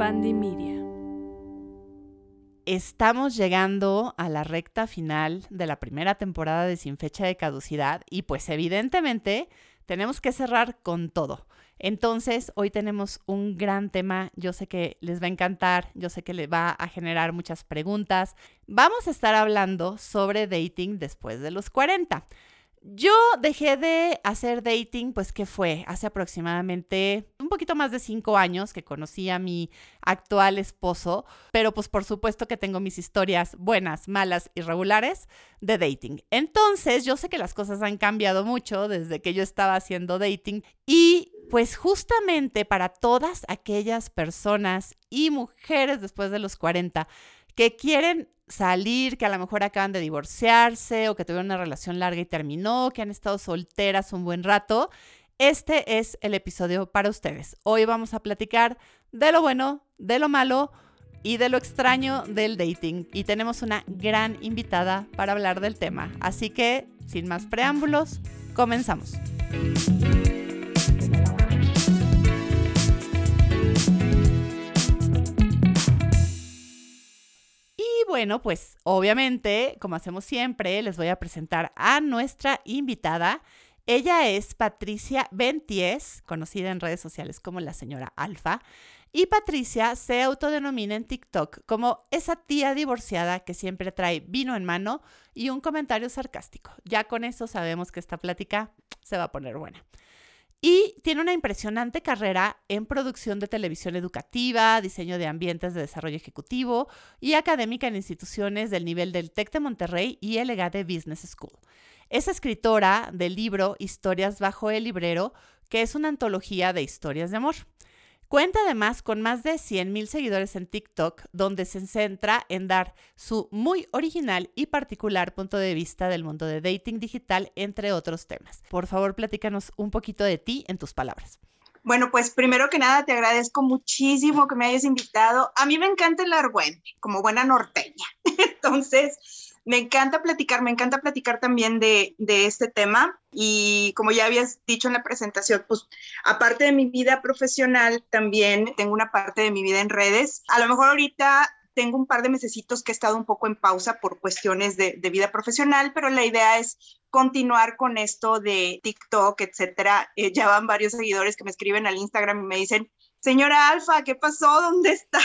Media. Estamos llegando a la recta final de la primera temporada de Sin Fecha de Caducidad y pues evidentemente tenemos que cerrar con todo. Entonces, hoy tenemos un gran tema. Yo sé que les va a encantar, yo sé que les va a generar muchas preguntas. Vamos a estar hablando sobre dating después de los 40. Yo dejé de hacer dating, pues que fue hace aproximadamente un poquito más de cinco años que conocí a mi actual esposo, pero pues por supuesto que tengo mis historias buenas, malas, irregulares de dating. Entonces yo sé que las cosas han cambiado mucho desde que yo estaba haciendo dating y pues justamente para todas aquellas personas y mujeres después de los 40 que quieren salir, que a lo mejor acaban de divorciarse o que tuvieron una relación larga y terminó, que han estado solteras un buen rato, este es el episodio para ustedes. Hoy vamos a platicar de lo bueno, de lo malo y de lo extraño del dating. Y tenemos una gran invitada para hablar del tema. Así que, sin más preámbulos, comenzamos. Bueno, pues obviamente, como hacemos siempre, les voy a presentar a nuestra invitada. Ella es Patricia Benties, conocida en redes sociales como la señora Alfa. Y Patricia se autodenomina en TikTok como esa tía divorciada que siempre trae vino en mano y un comentario sarcástico. Ya con eso sabemos que esta plática se va a poner buena. Y tiene una impresionante carrera en producción de televisión educativa, diseño de ambientes de desarrollo ejecutivo y académica en instituciones del nivel del TEC de Monterrey y el EGADE Business School. Es escritora del libro Historias bajo el librero, que es una antología de historias de amor. Cuenta además con más de 100.000 seguidores en TikTok, donde se centra en dar su muy original y particular punto de vista del mundo de dating digital, entre otros temas. Por favor, platícanos un poquito de ti en tus palabras. Bueno, pues primero que nada te agradezco muchísimo que me hayas invitado. A mí me encanta el argüente, como buena norteña. Entonces, me encanta platicar, me encanta platicar también de, este tema y como ya habías dicho en la presentación, pues aparte de mi vida profesional, también tengo una parte de mi vida en redes. A lo mejor ahorita tengo un par de mesecitos que he estado un poco en pausa por cuestiones de, vida profesional, pero la idea es continuar con esto de TikTok, etcétera. Eh, ya van varios seguidores que me escriben al Instagram y me dicen, señora Alfa, ¿qué pasó? ¿Dónde está?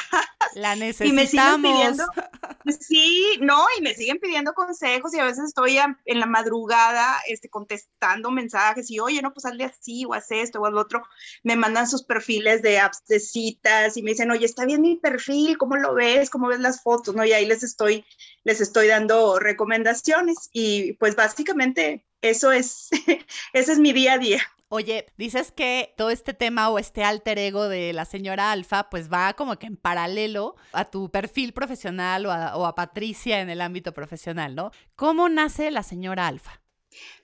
La necesitamos. Y me siguen pidiendo, sí, no, y me siguen pidiendo consejos y a veces estoy en la madrugada este, contestando mensajes y, oye, no, pues hazle así o haz esto o al otro. Me mandan sus perfiles de apps de citas y me dicen, oye, está bien mi perfil, ¿cómo lo ves? ¿Cómo ves las fotos? ¿No? Y ahí les estoy, les estoy dando recomendaciones y pues básicamente eso es, ese es mi día a día. Oye, dices que todo este tema o este alter ego de la señora Alfa, pues va como que en paralelo a tu perfil profesional o a, Patricia en el ámbito profesional, ¿no? ¿Cómo nace la señora Alfa?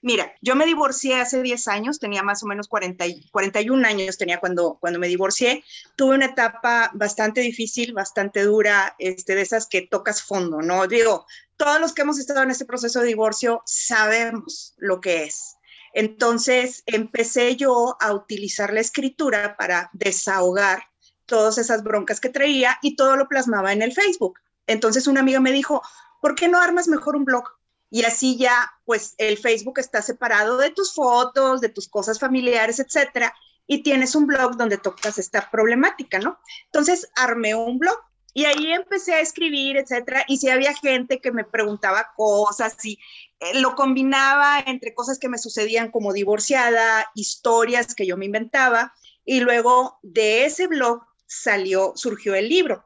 Mira, yo me divorcié hace 10 años, tenía más o menos 40 41 años tenía cuando, cuando me divorcié. Tuve una etapa bastante difícil, bastante dura, este, de esas que tocas fondo, ¿no? Digo, todos los que hemos estado en este proceso de divorcio sabemos lo que es. Entonces empecé yo a utilizar la escritura para desahogar todas esas broncas que traía y todo lo plasmaba en el Facebook. Entonces una amiga me dijo, ¿por qué no armas mejor un blog? Y así ya, pues el Facebook está separado de tus fotos, de tus cosas familiares, etcétera, y tienes un blog donde tocas esta problemática, ¿no? Entonces armé un blog y ahí empecé a escribir, etcétera, y si había gente que me preguntaba cosas y eh, lo combinaba entre cosas que me sucedían como divorciada, historias que yo me inventaba, y luego de ese blog salió, surgió el libro.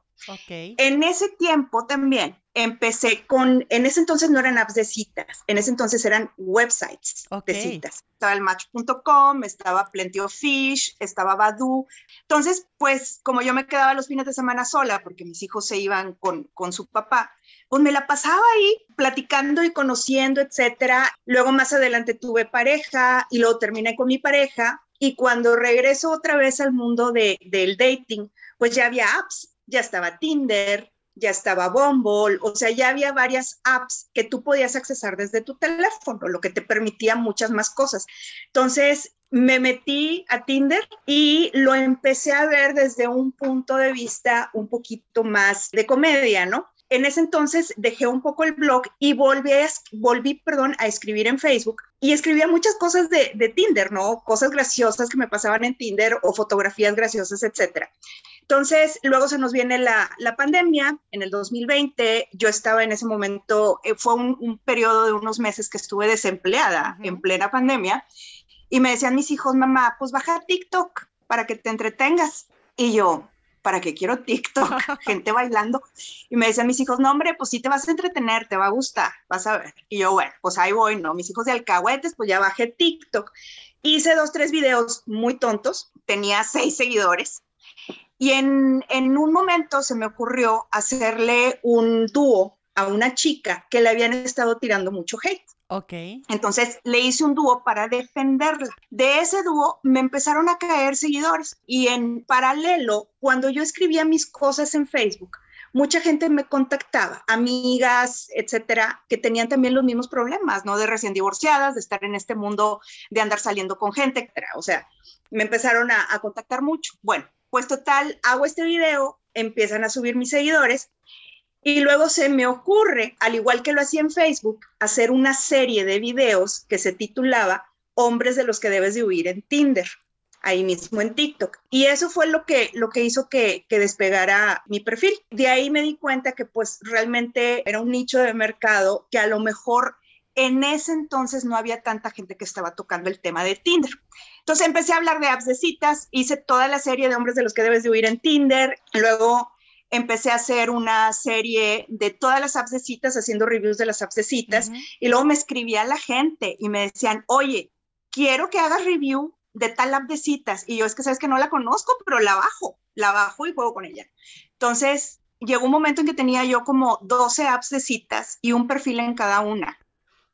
En ese tiempo también empecé con, en ese entonces no eran apps de citas, en ese entonces eran websites de citas. Estaba el match.com, estaba Plenty of Fish, estaba Badu. Entonces, pues como yo me quedaba los fines de semana sola porque mis hijos se iban con, con su papá, pues me la pasaba ahí platicando y conociendo, etcétera. Luego más adelante tuve pareja y luego terminé con mi pareja y cuando regreso otra vez al mundo de, del dating, pues ya había apps ya estaba Tinder, ya estaba Bumble, o sea, ya había varias apps que tú podías accesar desde tu teléfono, lo que te permitía muchas más cosas. Entonces, me metí a Tinder y lo empecé a ver desde un punto de vista un poquito más de comedia, ¿no? En ese entonces dejé un poco el blog y volví, a, volví perdón, a escribir en Facebook y escribía muchas cosas de, de Tinder, ¿no? Cosas graciosas que me pasaban en Tinder o fotografías graciosas, etcétera. Entonces, luego se nos viene la, la, pandemia en el 2020. Yo estaba en ese momento, eh, fue un, un, periodo de unos meses que estuve desempleada uh -huh. en plena pandemia y me decían mis hijos, mamá, pues baja TikTok para que te entretengas. Y yo, ¿para qué quiero TikTok? Gente bailando. Y me decían mis hijos, no, hombre, pues sí te vas a entretener, te va a gustar, vas a ver. Y yo, bueno, pues ahí voy, ¿no? Mis hijos de alcahuetes, pues ya bajé TikTok. Hice dos, tres videos muy tontos, tenía seis seguidores y en, en, un momento se me ocurrió hacerle un dúo a una chica que le habían estado tirando mucho hate. Ok. Entonces le hice un dúo para defenderla. De ese dúo me empezaron a caer seguidores y en paralelo, cuando yo escribía mis cosas en Facebook, mucha gente me contactaba, amigas, etcétera, que tenían también los mismos problemas, ¿no? De recién divorciadas, de estar en este mundo, de andar saliendo con gente, etcétera. O sea, me empezaron a, a contactar mucho. Bueno, pues total, hago este video, empiezan a subir mis seguidores y luego se me ocurre, al igual que lo hacía en Facebook, hacer una serie de videos que se titulaba Hombres de los que debes de huir en Tinder, ahí mismo en TikTok. Y eso fue lo que, lo que hizo que, que despegara mi perfil. De ahí me di cuenta que pues realmente era un nicho de mercado que a lo mejor en ese entonces no había tanta gente que estaba tocando el tema de Tinder. Entonces empecé a hablar de apps de citas, hice toda la serie de hombres de los que debes de huir en Tinder, luego empecé a hacer una serie de todas las apps de citas, haciendo reviews de las apps de citas, uh -huh. y luego me escribía la gente y me decían, oye, quiero que hagas review de tal app de citas, y yo es que sabes que no la conozco, pero la bajo, la bajo y juego con ella. Entonces, llegó un momento en que tenía yo como 12 apps de citas y un perfil en cada una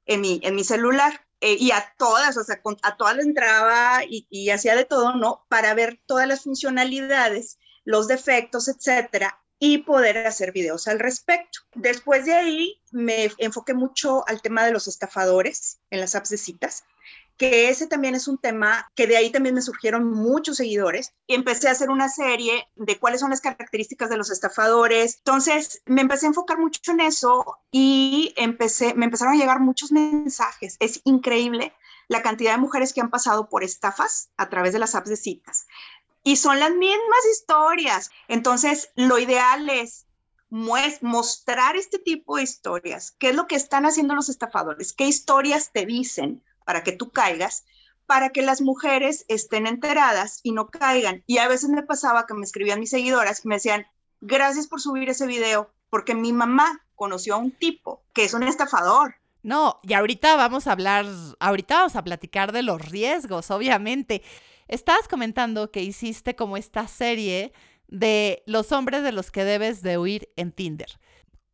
en mi, en mi celular. Eh, y a todas, o sea, con, a todas le entraba y, y hacía de todo, ¿no? Para ver todas las funcionalidades los defectos, etcétera, y poder hacer videos al respecto. Después de ahí me enfoqué mucho al tema de los estafadores en las apps de citas, que ese también es un tema que de ahí también me surgieron muchos seguidores y empecé a hacer una serie de cuáles son las características de los estafadores. Entonces me empecé a enfocar mucho en eso y empecé, me empezaron a llegar muchos mensajes. Es increíble la cantidad de mujeres que han pasado por estafas a través de las apps de citas y son las mismas historias. Entonces, lo ideal es mostrar este tipo de historias. ¿Qué es lo que están haciendo los estafadores? ¿Qué historias te dicen para que tú caigas? Para que las mujeres estén enteradas y no caigan. Y a veces me pasaba que me escribían mis seguidoras y me decían, gracias por subir ese video, porque mi mamá conoció a un tipo que es un estafador. No, y ahorita vamos a hablar, ahorita vamos a platicar de los riesgos, obviamente. Estabas comentando que hiciste como esta serie de los hombres de los que debes de huir en Tinder.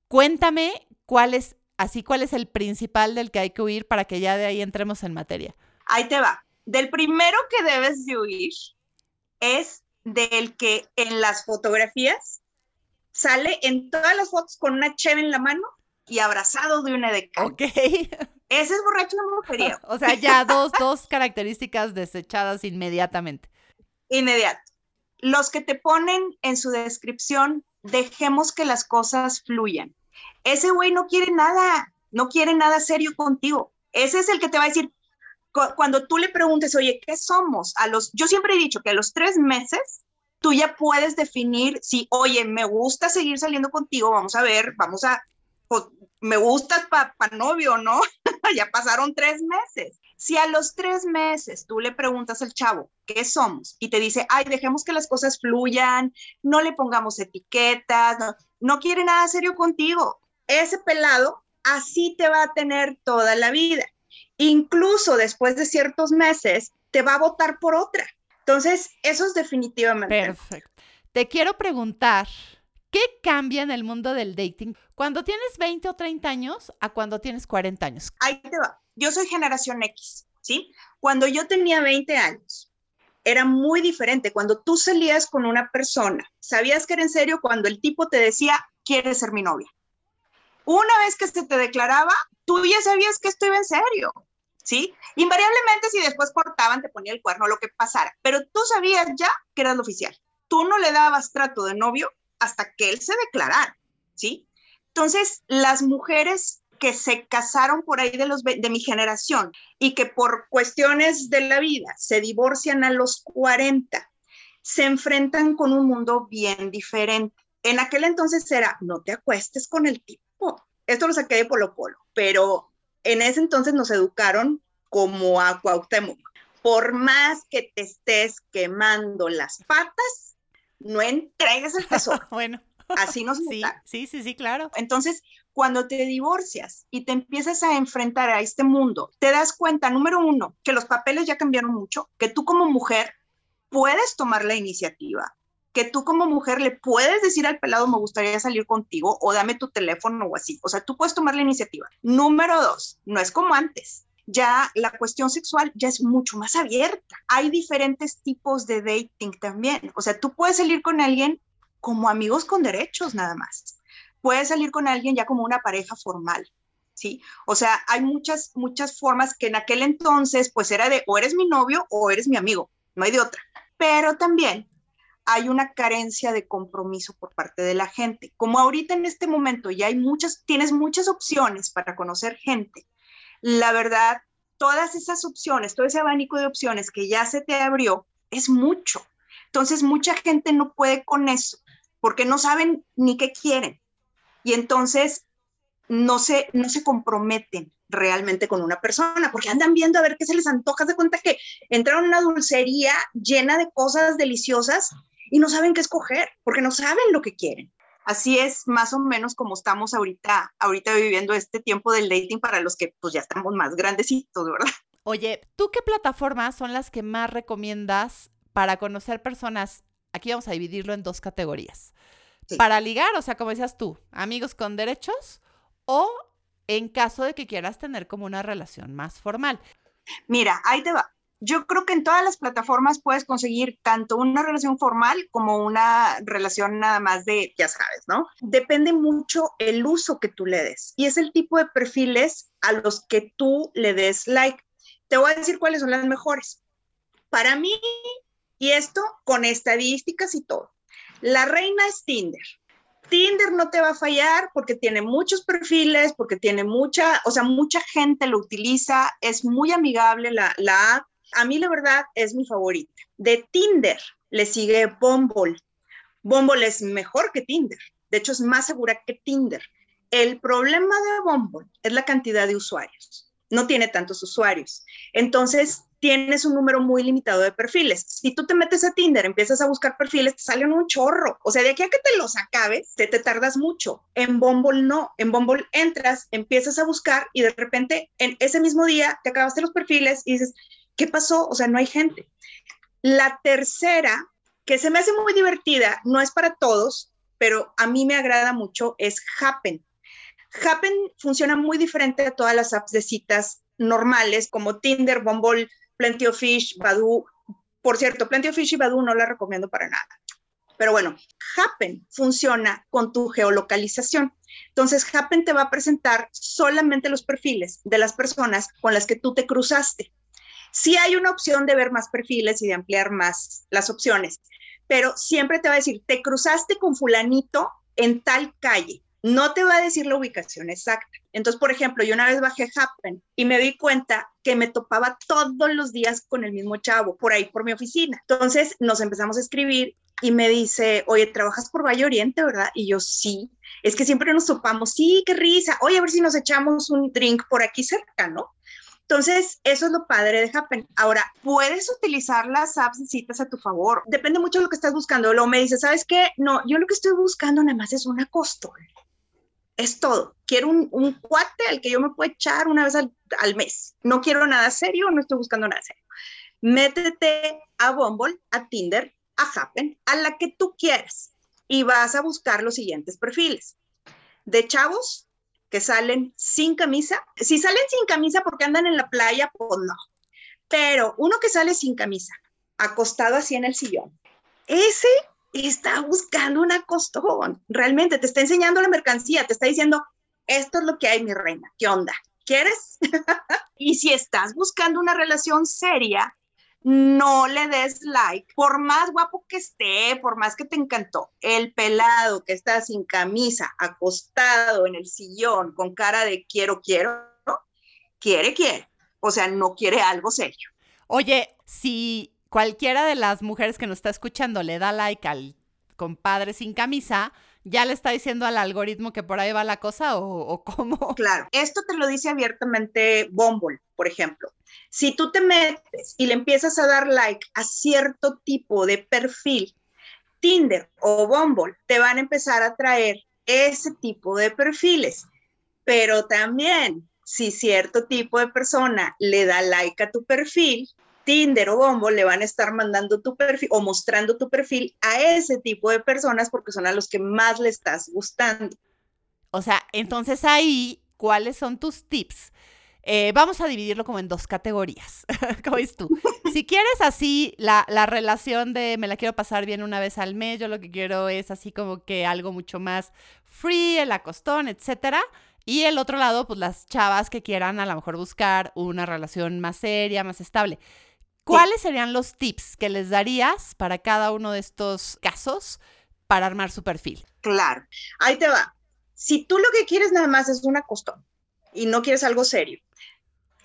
Cuéntame cuál es, así cuál es el principal del que hay que huir para que ya de ahí entremos en materia. Ahí te va. Del primero que debes de huir es del que en las fotografías sale en todas las fotos con una cheve en la mano y abrazado de una de Ok. Ese es borracho de mujerío. o sea, ya dos, dos características desechadas inmediatamente. Inmediato. Los que te ponen en su descripción, dejemos que las cosas fluyan. Ese güey no quiere nada, no quiere nada serio contigo. Ese es el que te va a decir, cuando tú le preguntes, oye, ¿qué somos? A los, yo siempre he dicho que a los tres meses tú ya puedes definir si, oye, me gusta seguir saliendo contigo, vamos a ver, vamos a, pues, me gustas para pa novio, ¿no? ya pasaron tres meses. Si a los tres meses tú le preguntas al chavo, ¿qué somos? Y te dice, ay, dejemos que las cosas fluyan, no le pongamos etiquetas, no, no quiere nada serio contigo. Ese pelado así te va a tener toda la vida. Incluso después de ciertos meses, te va a votar por otra. Entonces, eso es definitivamente. Perfecto. Te quiero preguntar, ¿qué cambia en el mundo del dating cuando tienes 20 o 30 años a cuando tienes 40 años? Ahí te va. Yo soy generación X, ¿sí? Cuando yo tenía 20 años, era muy diferente. Cuando tú salías con una persona, sabías que era en serio cuando el tipo te decía, ¿quieres ser mi novia? Una vez que se te declaraba, tú ya sabías que esto iba en serio, ¿sí? Invariablemente si después cortaban, te ponía el cuerno, lo que pasara, pero tú sabías ya que eras lo oficial. Tú no le dabas trato de novio hasta que él se declarara, ¿sí? Entonces, las mujeres que se casaron por ahí de, los, de mi generación y que por cuestiones de la vida se divorcian a los 40, se enfrentan con un mundo bien diferente. En aquel entonces era, no te acuestes con el tipo. Esto lo saqué de Polo Polo, pero en ese entonces nos educaron como a Cuauhtémoc. Por más que te estés quemando las patas, no entregues el tesoro. bueno. Así nos sí, sí, sí, sí, claro. Entonces, cuando te divorcias y te empiezas a enfrentar a este mundo, te das cuenta, número uno, que los papeles ya cambiaron mucho, que tú como mujer puedes tomar la iniciativa, que tú como mujer le puedes decir al pelado, me gustaría salir contigo o dame tu teléfono o así. O sea, tú puedes tomar la iniciativa. Número dos, no es como antes. Ya la cuestión sexual ya es mucho más abierta. Hay diferentes tipos de dating también. O sea, tú puedes salir con alguien como amigos con derechos nada más. Puedes salir con alguien ya como una pareja formal. ¿sí? O sea, hay muchas, muchas formas que en aquel entonces, pues era de o eres mi novio o eres mi amigo, no hay de otra. Pero también hay una carencia de compromiso por parte de la gente. Como ahorita en este momento ya hay muchas, tienes muchas opciones para conocer gente, la verdad, todas esas opciones, todo ese abanico de opciones que ya se te abrió, es mucho. Entonces, mucha gente no puede con eso porque no saben ni qué quieren. Y entonces no se, no se comprometen realmente con una persona, porque andan viendo a ver qué se les antoja, de cuenta que entraron en una dulcería llena de cosas deliciosas y no saben qué escoger, porque no saben lo que quieren. Así es más o menos como estamos ahorita, ahorita viviendo este tiempo del dating para los que pues ya estamos más grandecitos, ¿verdad? Oye, ¿tú qué plataformas son las que más recomiendas para conocer personas? Aquí vamos a dividirlo en dos categorías. Para ligar, o sea, como decías tú, amigos con derechos o en caso de que quieras tener como una relación más formal. Mira, ahí te va. Yo creo que en todas las plataformas puedes conseguir tanto una relación formal como una relación nada más de, ya sabes, ¿no? Depende mucho el uso que tú le des y es el tipo de perfiles a los que tú le des like. Te voy a decir cuáles son las mejores. Para mí, y esto con estadísticas y todo, la reina es Tinder. Tinder no te va a fallar porque tiene muchos perfiles, porque tiene mucha, o sea, mucha gente lo utiliza, es muy amigable la, la app. A mí la verdad es mi favorita. De Tinder le sigue Bumble. Bumble es mejor que Tinder. De hecho, es más segura que Tinder. El problema de Bumble es la cantidad de usuarios. No tiene tantos usuarios. Entonces, tienes un número muy limitado de perfiles. Si tú te metes a Tinder, empiezas a buscar perfiles, te salen un chorro. O sea, de aquí a que te los acabes, te, te tardas mucho. En Bumble no. En Bumble entras, empiezas a buscar y de repente en ese mismo día te acabaste los perfiles y dices, ¿qué pasó? O sea, no hay gente. La tercera, que se me hace muy divertida, no es para todos, pero a mí me agrada mucho, es Happen. Happen funciona muy diferente a todas las apps de citas normales como Tinder, Bumble, Plenty of Fish, Badoo. Por cierto, Plenty of Fish y Badoo no la recomiendo para nada. Pero bueno, Happen funciona con tu geolocalización. Entonces, Happen te va a presentar solamente los perfiles de las personas con las que tú te cruzaste. Sí hay una opción de ver más perfiles y de ampliar más las opciones, pero siempre te va a decir, te cruzaste con fulanito en tal calle no te va a decir la ubicación exacta. Entonces, por ejemplo, yo una vez bajé Happen y me di cuenta que me topaba todos los días con el mismo chavo por ahí por mi oficina. Entonces nos empezamos a escribir y me dice, oye, ¿trabajas por Valle Oriente, verdad? Y yo, sí, es que siempre nos topamos, sí, qué risa, oye, a ver si nos echamos un drink por aquí cerca, ¿no? Entonces, eso es lo padre de Happen. Ahora, puedes utilizar las apps de citas a tu favor. Depende mucho de lo que estás buscando. Luego me dice, ¿sabes qué? No, yo lo que estoy buscando nada más es una costumbre es todo. Quiero un, cuate al que yo me pueda echar una vez al, mes. No quiero nada serio, no estoy buscando nada serio. Métete a Bumble, a Tinder, a Happen, a la que tú quieras y vas a buscar los siguientes perfiles. De chavos que salen sin camisa. Si salen sin camisa porque andan en la playa, pues no. Pero uno que sale sin camisa, acostado así en el sillón, ese está buscando una costón. Realmente te está enseñando la mercancía, te está diciendo, esto es lo que hay, mi reina. ¿Qué onda? ¿Quieres? y si estás buscando una relación seria, no le des like, por más guapo que esté, por más que te encantó, el pelado que está sin camisa, acostado en el sillón, con cara de quiero, quiero, quiere, quiere. O sea, no quiere algo serio. Oye, si cualquiera de las mujeres que nos está escuchando le da like al compadre sin camisa, ya le está diciendo al algoritmo que por ahí va la cosa o, cómo. Claro, esto te lo dice abiertamente Bumble, por ejemplo. Si tú te metes y le empiezas a dar like a cierto tipo de perfil, Tinder o Bumble te van a empezar a traer ese tipo de perfiles. Pero también, si cierto tipo de persona le da like a tu perfil, Tinder o Bombo le van a estar mandando tu perfil o mostrando tu perfil a ese tipo de personas porque son a los que más le estás gustando. O sea, entonces ahí, ¿cuáles son tus tips? Eh, vamos a dividirlo como en dos categorías. ¿Cómo ves tú? Si quieres así la, la, relación de me la quiero pasar bien una vez al mes, yo lo que quiero es así como que algo mucho más free, el acostón, etcétera. Y el otro lado, pues las chavas que quieran a lo mejor buscar una relación más seria, más estable. ¿Cuáles serían los tips que les darías para cada uno de estos casos para armar su perfil? Claro, ahí te va. Si tú lo que quieres nada más es una costón y no quieres algo serio,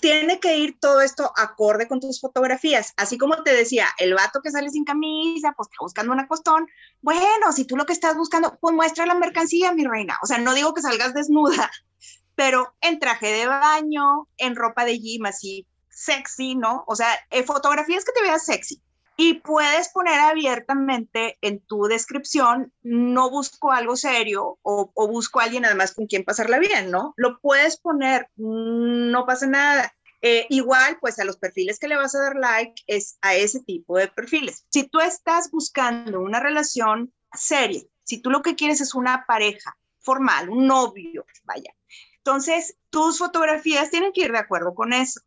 tiene que ir todo esto acorde con tus fotografías. Así como te decía, el vato que sale sin camisa, pues está buscando una costón. Bueno, si tú lo que estás buscando, pues muestra la mercancía, mi reina. O sea, no digo que salgas desnuda, pero en traje de baño, en ropa de gym, así sexy, ¿no? O sea, eh, fotografías que te veas sexy. Y puedes poner abiertamente en tu descripción, no busco algo serio o, busco alguien además con quien pasarla bien, ¿no? Lo puedes poner, no pasa nada. Eh, igual, pues a los perfiles que le vas a dar like es a ese tipo de perfiles. Si tú estás buscando una relación seria, si tú lo que quieres es una pareja formal, un novio, vaya, entonces tus fotografías tienen que ir de acuerdo con eso.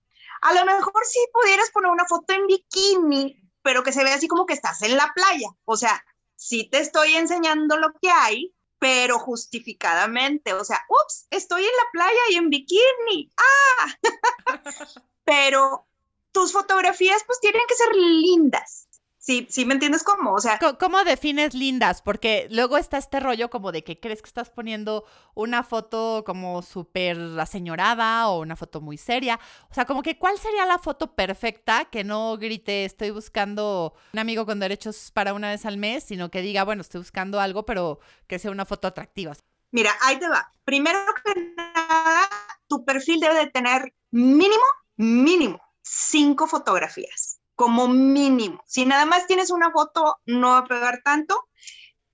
A lo mejor sí pudieras poner una foto en bikini, pero que se vea así como que estás en la playa. O sea, sí te estoy enseñando lo que hay, pero justificadamente. O sea, ups, estoy en la playa y en bikini. Ah, pero tus fotografías pues tienen que ser lindas. Sí, sí, ¿me entiendes cómo? O sea, ¿cómo defines lindas? Porque luego está este rollo como de que crees que estás poniendo una foto como súper aseñorada o una foto muy seria. O sea, como que ¿cuál sería la foto perfecta que no grite estoy buscando un amigo con derechos para una vez al mes, sino que diga, bueno, estoy buscando algo, pero que sea una foto atractiva? Mira, ahí te va. Primero que nada, tu perfil debe de tener mínimo, mínimo, cinco fotografías como mínimo. Si nada más tienes una foto, no va a pegar tanto.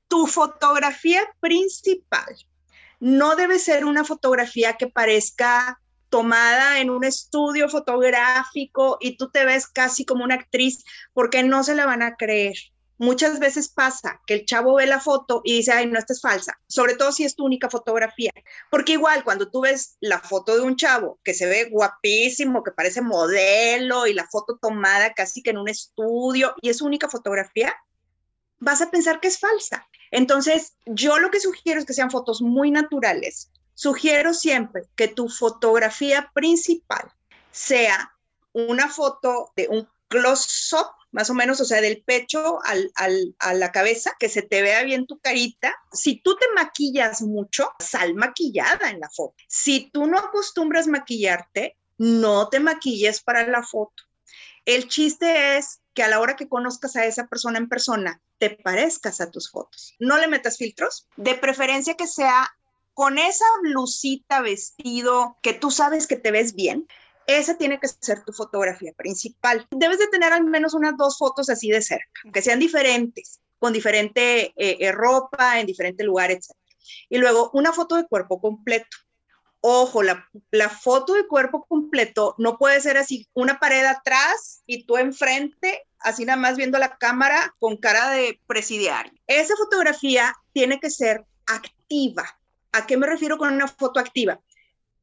Tu fotografía principal no debe ser una fotografía que parezca tomada en un estudio fotográfico y tú te ves casi como una actriz porque no se la van a creer muchas veces pasa que el chavo ve la foto y dice, ay, no, esta es falsa, sobre todo si es tu única fotografía, porque igual cuando tú ves la foto de un chavo que se ve guapísimo, que parece modelo y la foto tomada casi que en un estudio y es su única fotografía, vas a pensar que es falsa. Entonces, yo lo que sugiero es que sean fotos muy naturales. Sugiero siempre que tu fotografía principal sea una foto de un close-up más o menos, o sea, del pecho a la cabeza, que se te vea bien tu carita. Si tú te maquillas mucho, sal maquillada en la foto. Si tú no acostumbras maquillarte, no te maquilles para la foto. El chiste es que a la hora que conozcas a esa persona en persona, te parezcas a tus fotos. No le metas filtros, de preferencia que sea con esa blusita, vestido, que tú sabes que te ves bien, esa tiene que ser tu fotografía principal. Debes de tener al menos unas dos fotos así de cerca, que sean diferentes, con diferente eh, eh, ropa, en diferente lugar, etc. Y luego una foto de cuerpo completo. Ojo, la, la, foto de cuerpo completo no puede ser así, una pared atrás y tú enfrente, así nada más viendo la cámara con cara de presidiario. Esa fotografía tiene que ser activa. ¿A qué me refiero con una foto activa?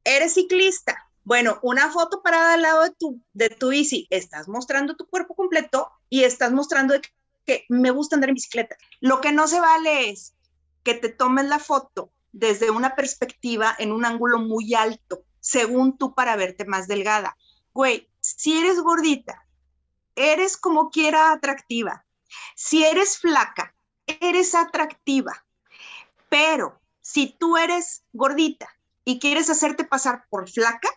Eres ciclista, bueno, una foto parada al lado de tu, de tu bici, estás mostrando tu cuerpo completo y estás mostrando que porque me gusta andar en bicicleta. Lo que no se vale es que te tomes la foto desde una perspectiva en un ángulo muy alto, según tú para verte más delgada. Güey, si eres gordita, eres como quiera atractiva. Si eres flaca, eres atractiva. Pero si tú eres gordita y quieres hacerte pasar por flaca,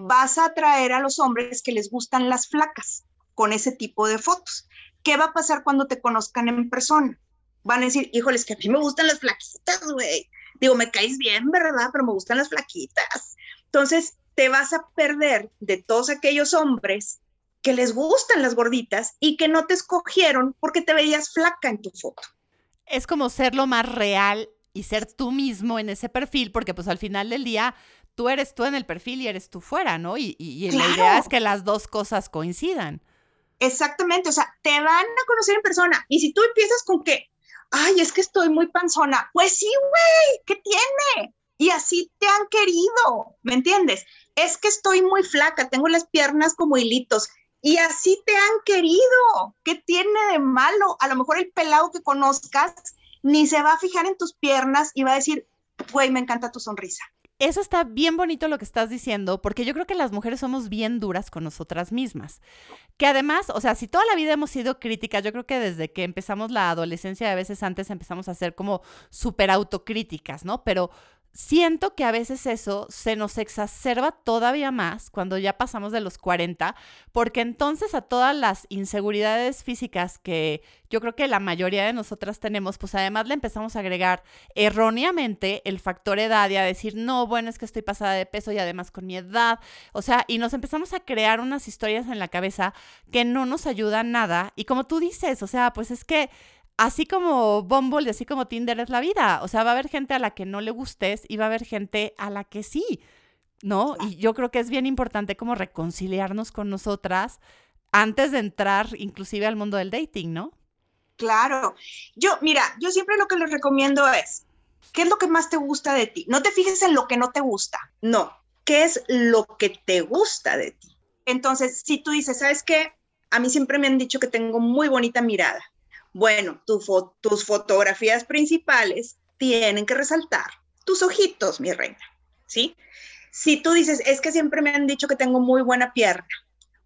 vas a atraer a los hombres que les gustan las flacas con ese tipo de fotos. ¿Qué va a pasar cuando te conozcan en persona? Van a decir, híjoles, que a mí me gustan las flaquitas, güey. Digo, me caes bien, ¿verdad? Pero me gustan las flaquitas. Entonces, te vas a perder de todos aquellos hombres que les gustan las gorditas y que no te escogieron porque te veías flaca en tu foto. Es como ser lo más real y ser tú mismo en ese perfil, porque pues al final del día tú eres tú en el perfil y eres tú fuera, ¿no? Y, la idea es que las dos cosas coincidan. Exactamente, o sea, te van a conocer en persona y si tú empiezas con que, ay, es que estoy muy panzona, pues sí, güey, ¿qué tiene? Y así te han querido, ¿me entiendes? Es que estoy muy flaca, tengo las piernas como hilitos. Y así te han querido. ¿Qué tiene de malo? A lo mejor el pelado que conozcas ni se va a fijar en tus piernas y va a decir, güey, me encanta tu sonrisa. Eso está bien bonito lo que estás diciendo, porque yo creo que las mujeres somos bien duras con nosotras mismas. Que además, o sea, si toda la vida hemos sido críticas, yo creo que desde que empezamos la adolescencia, a veces antes empezamos a ser como súper autocríticas, ¿no? Pero siento que a veces eso se nos exacerba todavía más cuando ya pasamos de los 40, porque entonces a todas las inseguridades físicas que yo creo que la mayoría de nosotras tenemos, pues además le empezamos a agregar erróneamente el factor edad y a decir, no, bueno, es que estoy pasada de peso y además con mi edad, o sea, y nos empezamos a crear unas historias en la cabeza que no nos ayudan nada. Y como tú dices, o sea, pues es que así como Bumble y así como Tinder es la vida. O sea, va a haber gente a la que no le gustes y va a haber gente a la que sí, ¿no? Y yo creo que es bien importante como reconciliarnos con nosotras antes de entrar inclusive al mundo del dating, ¿no? Claro. Yo, mira, yo siempre lo que les recomiendo es, ¿qué es lo que más te gusta de ti? No te fijes en lo que no te gusta, no, ¿qué es lo que te gusta de ti? Entonces, si tú dices, ¿sabes qué? A mí siempre me han dicho que tengo muy bonita mirada bueno, tus fotografías principales tienen que resaltar tus ojitos, mi reina, ¿sí? Si tú dices, es que siempre me han dicho que tengo muy buena pierna,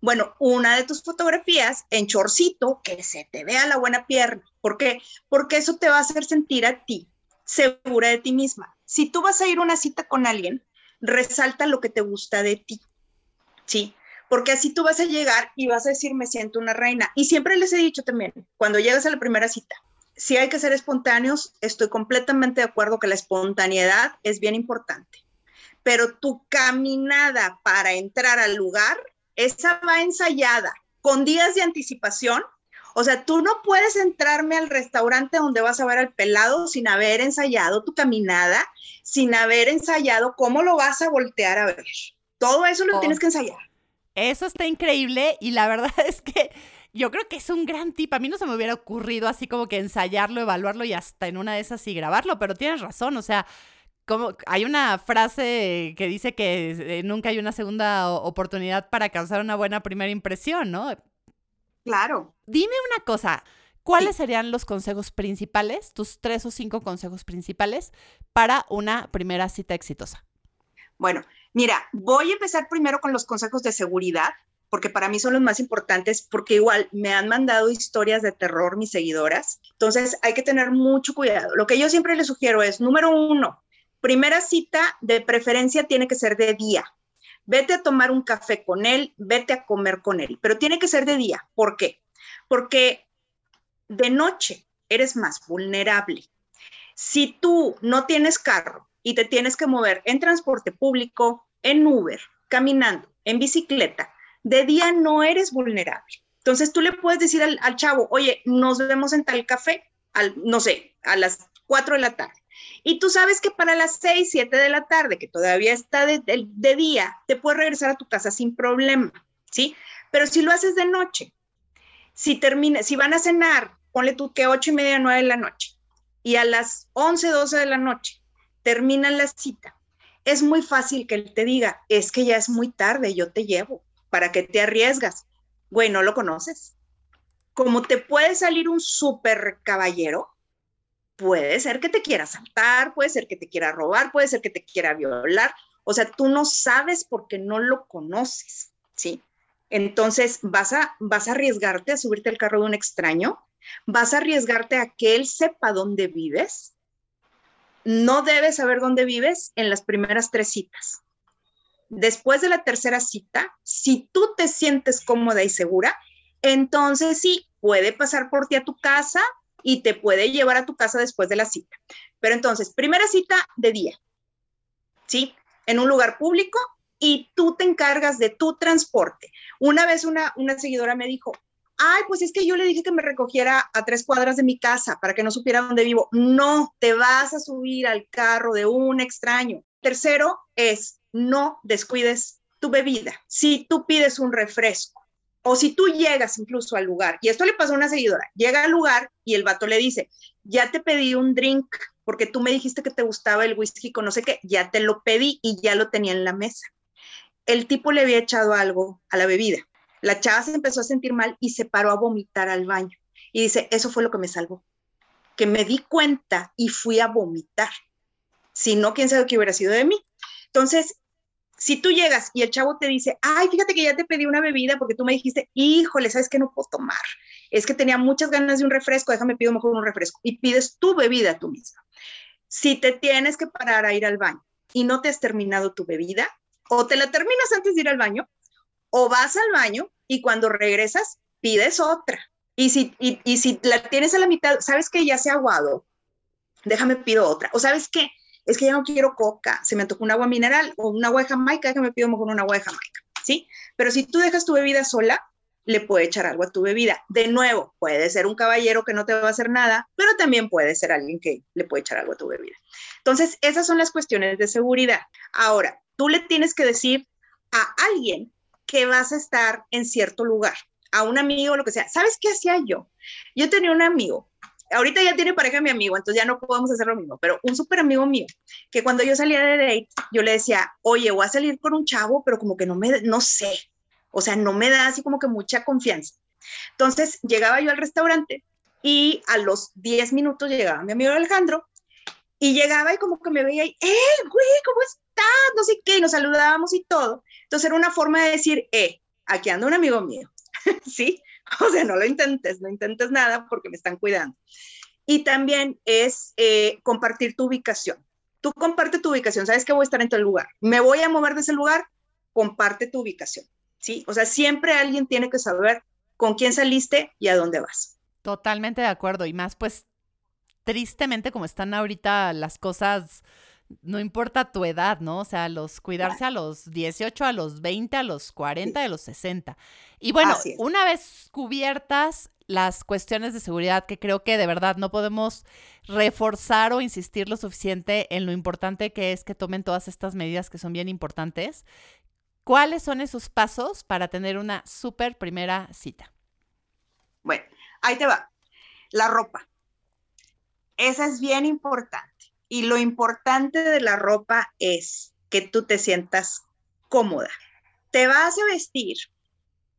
bueno, una de tus fotografías en chorcito, que se te vea la buena pierna. ¿Por qué? Porque eso te va a hacer sentir a ti segura de ti misma. Si tú vas a ir a una cita con alguien, resalta lo que te gusta de ti. ¿Sí? Porque así tú vas a llegar y vas a decir, me siento una reina. Y siempre les he dicho también, cuando llegas a la primera cita, si hay que ser espontáneos, estoy completamente de acuerdo que la espontaneidad es bien importante, pero tu caminada para entrar al lugar, esa va ensayada con días de anticipación. O sea, tú no puedes entrarme al restaurante donde vas a ver al pelado sin haber ensayado tu caminada, sin haber ensayado cómo lo vas a voltear a ver. Todo eso lo tienes que ensayar. Eso está increíble y la verdad es que yo creo que es un gran tip. A mí no se me hubiera ocurrido así como que ensayarlo, evaluarlo y hasta en una de esas y grabarlo, pero tienes razón, o sea, como hay una frase que dice que eh, nunca hay una segunda oportunidad para causar una buena primera impresión, ¿no? Claro. Dime una cosa, ¿cuáles serían los consejos principales, tus tres o cinco consejos principales para una primera cita exitosa? Bueno, Mira, voy a empezar primero con los consejos de seguridad, porque para mí son los más importantes, porque igual me han mandado historias de terror mis seguidoras. Entonces hay que tener mucho cuidado. Lo que yo siempre les sugiero es, número uno, primera cita de preferencia tiene que ser de día. Vete a tomar un café con él, vete a comer con él, pero tiene que ser de día. ¿Por qué? Porque de noche eres más vulnerable. Si tú no tienes carro y te tienes que mover en transporte público, en Uber, caminando, en bicicleta, de día no eres vulnerable. Entonces tú le puedes decir al, chavo, oye, nos vemos en tal café, al, no sé, a las 4 de la tarde. Y tú sabes que para las 6, 7 de la tarde, que todavía está de, de día, te puedes regresar a tu casa sin problema, ¿sí? Pero si lo haces de noche, si termina, si van a cenar, ponle tú que 8 y media, 9 de la noche, y a las 11, 12 de la noche termina la cita, es muy fácil que él te diga, es que ya es muy tarde, yo te llevo, ¿para qué te arriesgas? Güey, no lo conoces. como te puede salir un súper caballero, puede ser que te quiera saltar, puede ser que te quiera robar, puede ser que te quiera violar. O sea, tú no sabes porque no lo conoces, ¿sí? Entonces, vas a, vas a arriesgarte a subirte al carro de un extraño, vas a arriesgarte a que él sepa dónde vives. No debes saber dónde vives en las primeras tres citas. Después de la tercera cita, si tú te sientes cómoda y segura, entonces sí, puede pasar por ti a tu casa y te puede llevar a tu casa después de la cita. Pero entonces, primera cita de día, ¿sí? En un lugar público y tú te encargas de tu transporte. Una vez una, una seguidora me dijo, ay, pues es que yo le dije que me recogiera a tres cuadras de mi casa para que no supiera dónde vivo. No, te vas a subir al carro de un extraño. Tercero es, no descuides tu bebida. Si tú pides un refresco o si tú llegas incluso al lugar, y esto le pasó a una seguidora, llega al lugar y el vato le dice, ya te pedí un drink porque tú me dijiste que te gustaba el whisky con no sé qué, ya te lo pedí y ya lo tenía en la mesa. El tipo le había echado algo a la bebida. La chava se empezó a sentir mal y se paró a vomitar al baño. Y dice, eso fue lo que me salvó, que me di cuenta y fui a vomitar. Si no, quién sabe qué hubiera sido de mí. Entonces, si tú llegas y el chavo te dice, ay, fíjate que ya te pedí una bebida porque tú me dijiste, híjole, ¿sabes qué no puedo tomar? Es que tenía muchas ganas de un refresco, déjame pido mejor un refresco. Y pides tu bebida tú misma. Si te tienes que parar a ir al baño y no te has terminado tu bebida, o te la terminas antes de ir al baño, o vas al baño y cuando regresas pides otra. Y si, y, si la tienes a la mitad, sabes que ya se ha aguado, déjame pido otra. O sabes qué, es que ya no quiero coca, se me antoja un agua mineral o un agua de Jamaica, que me pido mejor un agua de Jamaica, ¿sí? Pero si tú dejas tu bebida sola, le puede echar algo a tu bebida. De nuevo, puede ser un caballero que no te va a hacer nada, pero también puede ser alguien que le puede echar algo a tu bebida. Entonces, esas son las cuestiones de seguridad. Ahora, tú le tienes que decir a alguien que vas a estar en cierto lugar, a un amigo lo que sea. ¿Sabes qué hacía yo? Yo tenía un amigo ahorita ya tiene pareja mi amigo, entonces ya no podemos hacer lo mismo, pero un súper amigo mío, que cuando yo salía de date, yo le decía, oye, voy a salir con un chavo, pero como que no me, no sé, o sea, no me da así como que mucha confianza. Entonces llegaba yo al restaurante y a los 10 minutos llegaba mi amigo Alejandro y llegaba y como que me veía y, ¡eh, güey, ¿cómo estás? No sé qué, y nos saludábamos y todo. Entonces era una forma de decir, eh, aquí anda un amigo mío, ¿sí? O sea, no lo intentes, no intentes nada porque me están cuidando. Y también es eh, compartir tu ubicación. Tú comparte tu ubicación, sabes que voy a estar en tu lugar. Me voy a mover de ese lugar, comparte tu ubicación. ¿sí? O sea, siempre alguien tiene que saber con quién saliste y a dónde vas. Totalmente de acuerdo. Y más, pues, tristemente como están ahorita las cosas no importa tu edad, ¿no? O sea, los cuidarse a los 18, a los 20, a los 40, a los 60. Y bueno, una vez cubiertas las cuestiones de seguridad que creo que de verdad no podemos reforzar o insistir lo suficiente en lo importante que es que tomen todas estas medidas que son bien importantes. ¿Cuáles son esos pasos para tener una súper primera cita? Bueno, ahí te va. La ropa. Esa es bien importante. Y lo importante de la ropa es que tú te sientas cómoda. Te vas a vestir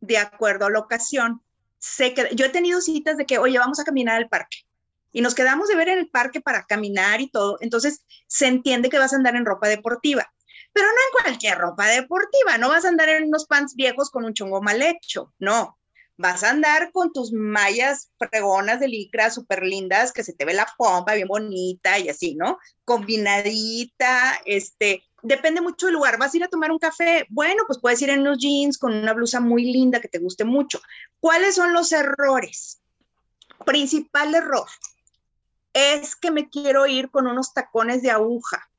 de acuerdo a la ocasión. Sé que yo he tenido citas de que, oye, vamos a caminar al parque. Y nos quedamos de ver en el parque para caminar y todo. Entonces se entiende que vas a andar en ropa deportiva. Pero no en cualquier ropa deportiva. No vas a andar en unos pants viejos con un chongo mal hecho. No vas a andar con tus mallas fregonas de licra súper lindas, que se te ve la pompa bien bonita y así, ¿no? Combinadita, este, depende mucho del lugar. ¿Vas a ir a tomar un café? Bueno, pues puedes ir en unos jeans con una blusa muy linda que te guste mucho. ¿Cuáles son los errores? Principal error es que me quiero ir con unos tacones de aguja.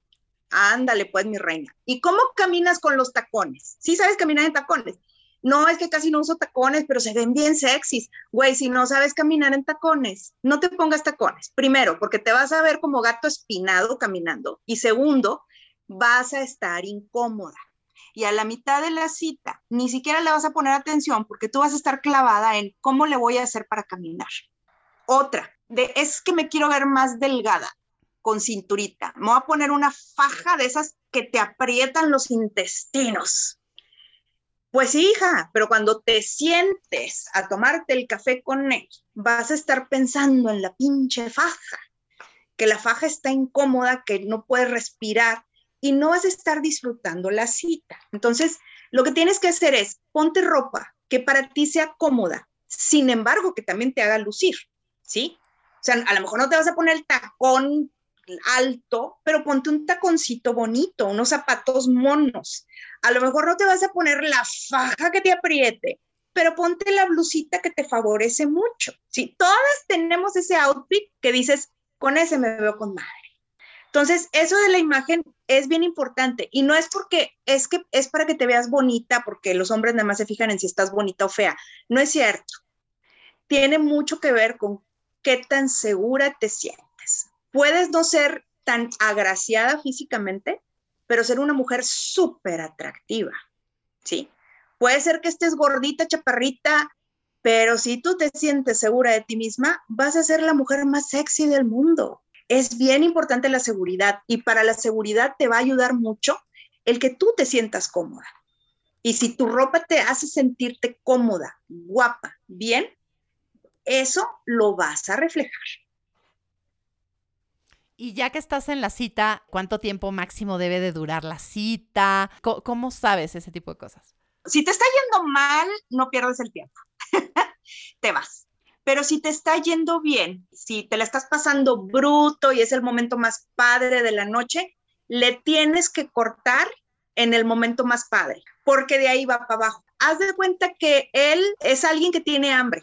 Ándale, pues, mi reina. ¿Y cómo caminas con los tacones? ¿Sí sabes caminar en tacones? No, es que casi no uso tacones, pero se ven bien sexys. Güey, si no sabes caminar en tacones, no te pongas tacones. Primero, porque te vas a ver como gato espinado caminando. Y segundo, vas a estar incómoda. Y a la mitad de la cita, ni siquiera le vas a poner atención porque tú vas a estar clavada en cómo le voy a hacer para caminar. Otra, de, es que me quiero ver más delgada, con cinturita. Me voy a poner una faja de esas que te aprietan los intestinos Pues sí, hija, pero cuando te sientes a tomarte el café con él, vas a estar pensando en la pinche faja, que la faja está incómoda, que no puedes respirar y no vas a estar disfrutando la cita. Entonces, lo que tienes que hacer es ponte ropa que para ti sea cómoda, sin embargo, que también te haga lucir, ¿sí? O sea, a lo mejor no te vas a poner el tacón alto, pero ponte un taconcito bonito, unos zapatos monos. A lo mejor no te vas a poner la faja que te apriete, pero ponte la blusita que te favorece mucho. Sí, todas tenemos ese outfit que dices, con ese me veo con madre. Entonces, eso de la imagen es bien importante y no es porque es que es para que te veas bonita, porque los hombres nada más se fijan en si estás bonita o fea. No es cierto. Tiene mucho que ver con qué tan segura te sientes. Puedes no ser tan agraciada físicamente, pero ser una mujer súper atractiva, ¿sí? Puede ser que estés gordita, chaparrita, pero si tú te sientes segura de ti misma, vas a ser la mujer más sexy del mundo. Es bien importante la seguridad y para la seguridad te va a ayudar mucho el que tú te sientas cómoda. Y si tu ropa te hace sentirte cómoda, guapa, bien, eso lo vas a reflejar. Y ya que estás en la cita, ¿cuánto tiempo máximo debe de durar la cita? ¿Cómo, sabes ese tipo de cosas? Si te está yendo mal, no pierdes el tiempo. te vas. Pero si te está yendo bien, si te la estás pasando bruto y es el momento más padre de la noche, le tienes que cortar en el momento más padre, porque de ahí va para abajo. Haz de cuenta que él es alguien que tiene hambre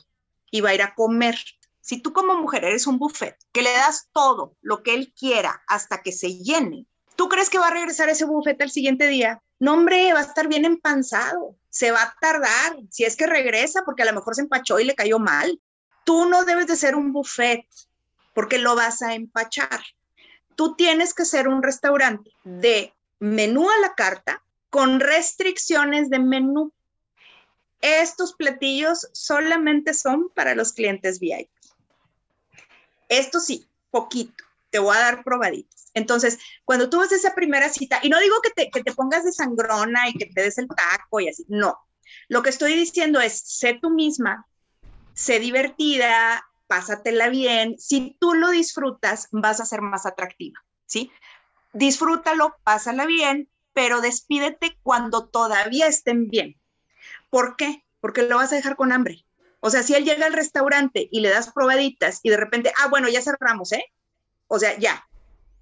y va a ir a comer. Si tú como mujer eres un buffet, que le das todo lo que él quiera hasta que se llene, ¿tú crees que va a regresar ese buffet al siguiente día? No, hombre, va a estar bien empanzado, se va a tardar, si es que regresa, porque a lo mejor se empachó y le cayó mal. Tú no debes de ser un buffet, porque lo vas a empachar. Tú tienes que ser un restaurante de menú a la carta con restricciones de menú estos platillos solamente son para los clientes VIP. Esto sí, poquito, te voy a dar probaditas. Entonces, cuando tú vas a esa primera cita, y no digo que te, que te pongas de sangrona y que te des el taco y así, no. Lo que estoy diciendo es, sé tú misma, sé divertida, pásatela bien. Si tú lo disfrutas, vas a ser más atractiva, ¿sí? Disfrútalo, pásala bien, pero despídete cuando todavía estén bien. ¿Por qué? Porque lo vas a dejar con hambre. O sea, si él llega al restaurante y le das probaditas y de repente, ah, bueno, ya cerramos, ¿eh? O sea, ya.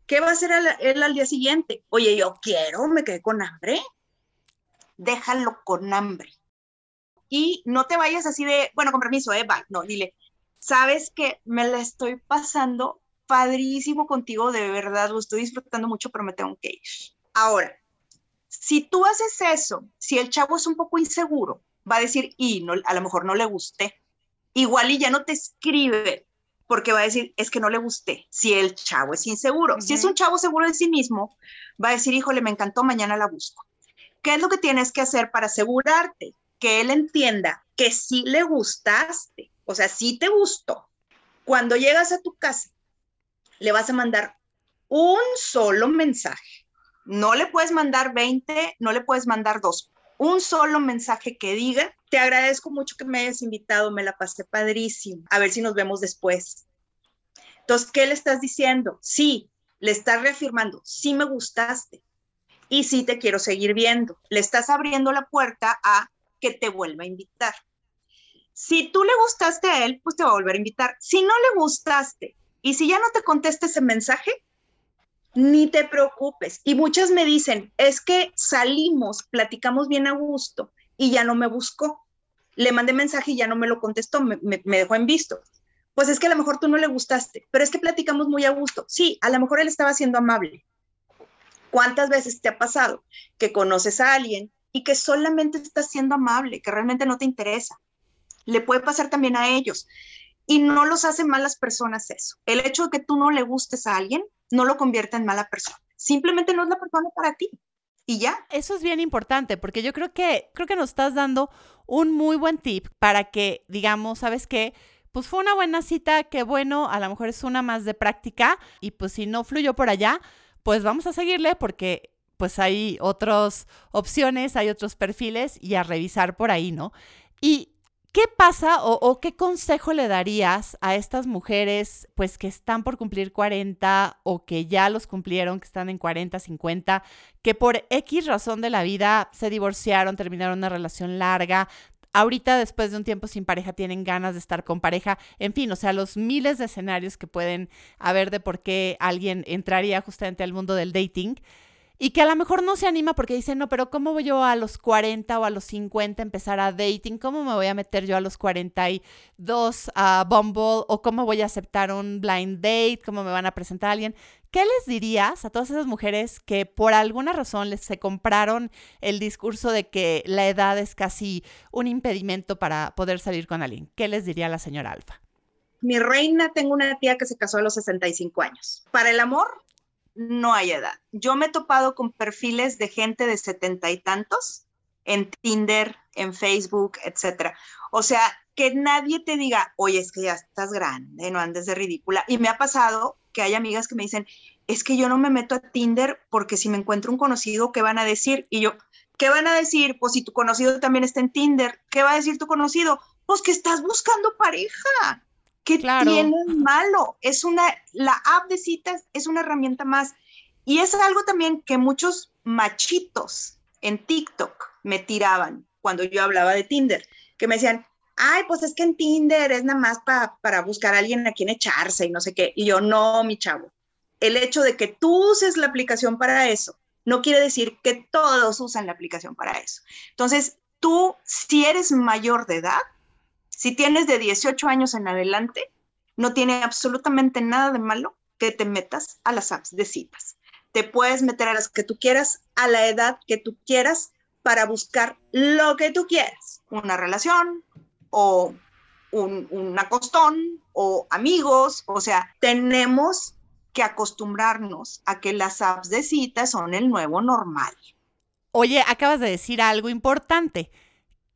¿Qué va a hacer él al día siguiente? Oye, yo quiero, me quedé con hambre. Déjalo con hambre. Y no te vayas así de, bueno, con permiso, ¿eh? No, dile, sabes que me la estoy pasando padrísimo contigo, de verdad, lo estoy disfrutando mucho, pero me tengo que ir. Ahora, si tú haces eso, si el chavo es un poco inseguro, va a decir, y no, a lo mejor no le gusté. Igual y ya no te escribe porque va a decir, es que no le gusté, si el chavo es inseguro. Si es un chavo seguro de sí mismo, va a decir, híjole, me encantó, mañana la busco. ¿Qué es lo que tienes que hacer para asegurarte que él entienda que sí le gustaste? O sea, sí te gustó. Cuando llegas a tu casa, le vas a mandar un solo mensaje no le puedes mandar 20, no le puedes mandar dos. Un solo mensaje que diga, te agradezco mucho que me hayas invitado, me la pasé padrísimo. A ver si nos vemos después. Entonces, ¿qué le estás diciendo? Sí, le estás reafirmando, sí me gustaste y sí te quiero seguir viendo. Le estás abriendo la puerta a que te vuelva a invitar. Si tú le gustaste a él, pues te va a volver a invitar. Si no le gustaste y si ya no te contesta ese mensaje, ni te preocupes. Y muchas me dicen, es que salimos, platicamos bien a gusto y ya no me buscó. Le mandé mensaje y ya no me lo contestó, me, dejó en visto. Pues es que a lo mejor tú no le gustaste, pero es que platicamos muy a gusto. Sí, a lo mejor él estaba siendo amable. ¿Cuántas veces te ha pasado que conoces a alguien y que solamente está siendo amable, que realmente no te interesa? Le puede pasar también a ellos. Y no los hace malas personas eso. El hecho de que tú no le gustes a alguien no lo convierte en mala persona. Simplemente no es la persona para ti. Y ya. Eso es bien importante porque yo creo que creo que nos estás dando un muy buen tip para que digamos, ¿sabes qué? Pues fue una buena cita, qué bueno, a lo mejor es una más de práctica y pues si no fluyó por allá, pues vamos a seguirle porque pues hay otras opciones, hay otros perfiles y a revisar por ahí, ¿no? Y ¿Qué pasa o, qué consejo le darías a estas mujeres pues que están por cumplir 40 o que ya los cumplieron, que están en 40, 50, que por X razón de la vida se divorciaron, terminaron una relación larga, ahorita después de un tiempo sin pareja tienen ganas de estar con pareja, en fin, o sea, los miles de escenarios que pueden haber de por qué alguien entraría justamente al mundo del dating y que a lo mejor no se anima porque dice, no, pero ¿cómo voy yo a los 40 o a los 50 empezar a dating? ¿Cómo me voy a meter yo a los 42 a Bumble? ¿O cómo voy a aceptar un blind date? ¿Cómo me van a presentar a alguien? ¿Qué les dirías a todas esas mujeres que por alguna razón les se compraron el discurso de que la edad es casi un impedimento para poder salir con alguien? ¿Qué les diría la señora Alfa? Mi reina, tengo una tía que se casó a los 65 años. Para el amor, no hay edad. Yo me he topado con perfiles de gente de setenta y tantos en Tinder, en Facebook, etcétera. O sea, que nadie te diga, oye, es que ya estás grande, no andes de ridícula. Y me ha pasado que hay amigas que me dicen, es que yo no me meto a Tinder porque si me encuentro un conocido, ¿qué van a decir? Y yo, ¿qué van a decir? Pues si tu conocido también está en Tinder, ¿qué va a decir tu conocido? Pues que estás buscando pareja. ¿Qué tiene malo? Es una, la app de citas es una herramienta más. Y es algo también que muchos machitos en TikTok me tiraban cuando yo hablaba de Tinder, que me decían, ay, pues es que en Tinder es nada más para buscar a alguien a quien echarse y no sé qué. Y yo, no, mi chavo. El hecho de que tú uses la aplicación para eso no quiere decir que todos usan la aplicación para eso. Entonces, tú, si eres mayor de edad, si tienes de 18 años en adelante, no tiene absolutamente nada de malo que te metas a las apps de citas. Te puedes meter a las que tú quieras, a la edad que tú quieras, para buscar lo que tú quieras. Una relación o un, acostón o amigos. O sea, tenemos que acostumbrarnos a que las apps de citas son el nuevo normal. Oye, acabas de decir algo importante.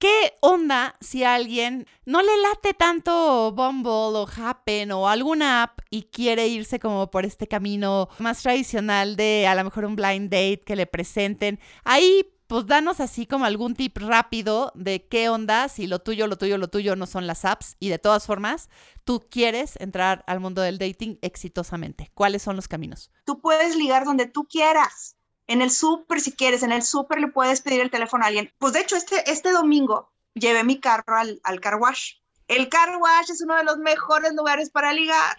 ¿Qué onda si alguien no le late tanto Bumble o Happen o alguna app y quiere irse como por este camino más tradicional de a lo mejor un blind date que le presenten? Ahí pues danos así como algún tip rápido de qué onda si lo tuyo, lo tuyo, lo tuyo no son las apps y de todas formas tú quieres entrar al mundo del dating exitosamente. ¿Cuáles son los caminos? Tú puedes ligar donde tú quieras en el súper, si quieres, en el súper le puedes pedir el teléfono a alguien. Pues de hecho, este, este domingo llevé mi carro al, al car wash. El car wash es uno de los mejores lugares para ligar,